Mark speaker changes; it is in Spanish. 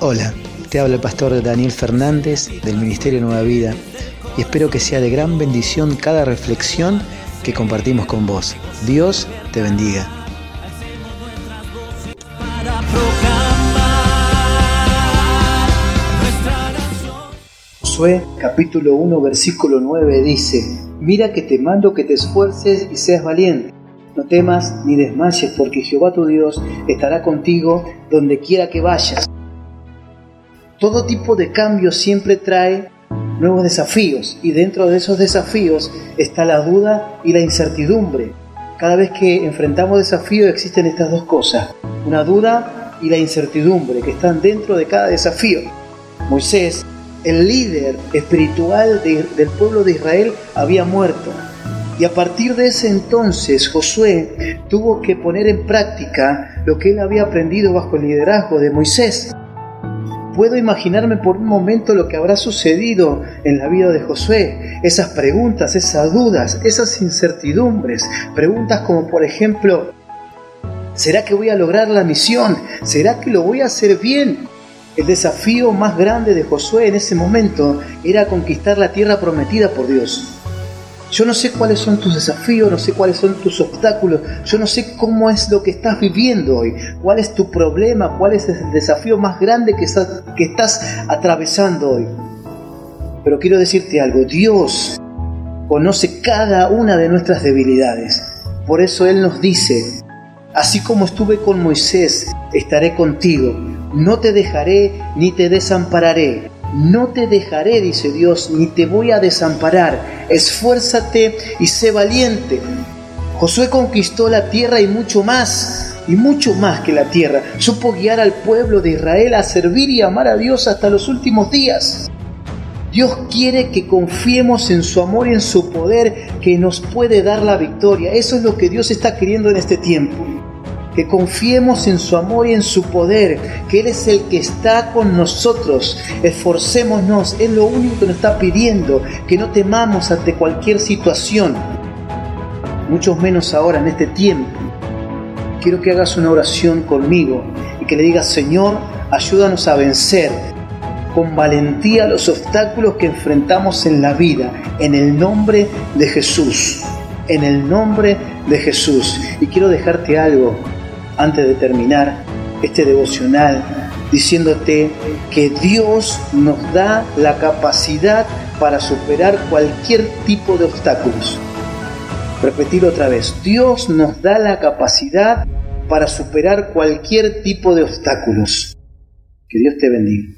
Speaker 1: Hola, te habla el pastor Daniel Fernández del Ministerio Nueva Vida y espero que sea de gran bendición cada reflexión que compartimos con vos. Dios te bendiga. Josué capítulo 1 versículo 9 dice, Mira que te mando que te esfuerces y seas valiente. No temas ni desmayes, porque Jehová tu Dios estará contigo donde quiera que vayas. Todo tipo de cambio siempre trae nuevos desafíos y dentro de esos desafíos está la duda y la incertidumbre. Cada vez que enfrentamos desafíos existen estas dos cosas, una duda y la incertidumbre que están dentro de cada desafío. Moisés, el líder espiritual del pueblo de Israel, había muerto. Y a partir de ese entonces Josué tuvo que poner en práctica lo que él había aprendido bajo el liderazgo de Moisés puedo imaginarme por un momento lo que habrá sucedido en la vida de Josué, esas preguntas, esas dudas, esas incertidumbres, preguntas como por ejemplo, ¿será que voy a lograr la misión? ¿Será que lo voy a hacer bien? El desafío más grande de Josué en ese momento era conquistar la tierra prometida por Dios. Yo no sé cuáles son tus desafíos, no sé cuáles son tus obstáculos, yo no sé cómo es lo que estás viviendo hoy, cuál es tu problema, cuál es el desafío más grande que estás, que estás atravesando hoy. Pero quiero decirte algo, Dios conoce cada una de nuestras debilidades. Por eso Él nos dice, así como estuve con Moisés, estaré contigo, no te dejaré ni te desampararé. No te dejaré, dice Dios, ni te voy a desamparar. Esfuérzate y sé valiente. Josué conquistó la tierra y mucho más, y mucho más que la tierra. Supo guiar al pueblo de Israel a servir y amar a Dios hasta los últimos días. Dios quiere que confiemos en su amor y en su poder que nos puede dar la victoria. Eso es lo que Dios está queriendo en este tiempo que confiemos en su amor y en su poder, que Él es el que está con nosotros. Esforcémonos, es lo único que nos está pidiendo, que no temamos ante cualquier situación, mucho menos ahora en este tiempo. Quiero que hagas una oración conmigo y que le digas, Señor, ayúdanos a vencer con valentía los obstáculos que enfrentamos en la vida, en el nombre de Jesús, en el nombre de Jesús. Y quiero dejarte algo, antes de terminar este devocional diciéndote que Dios nos da la capacidad para superar cualquier tipo de obstáculos. Repetir otra vez, Dios nos da la capacidad para superar cualquier tipo de obstáculos. Que Dios te bendiga.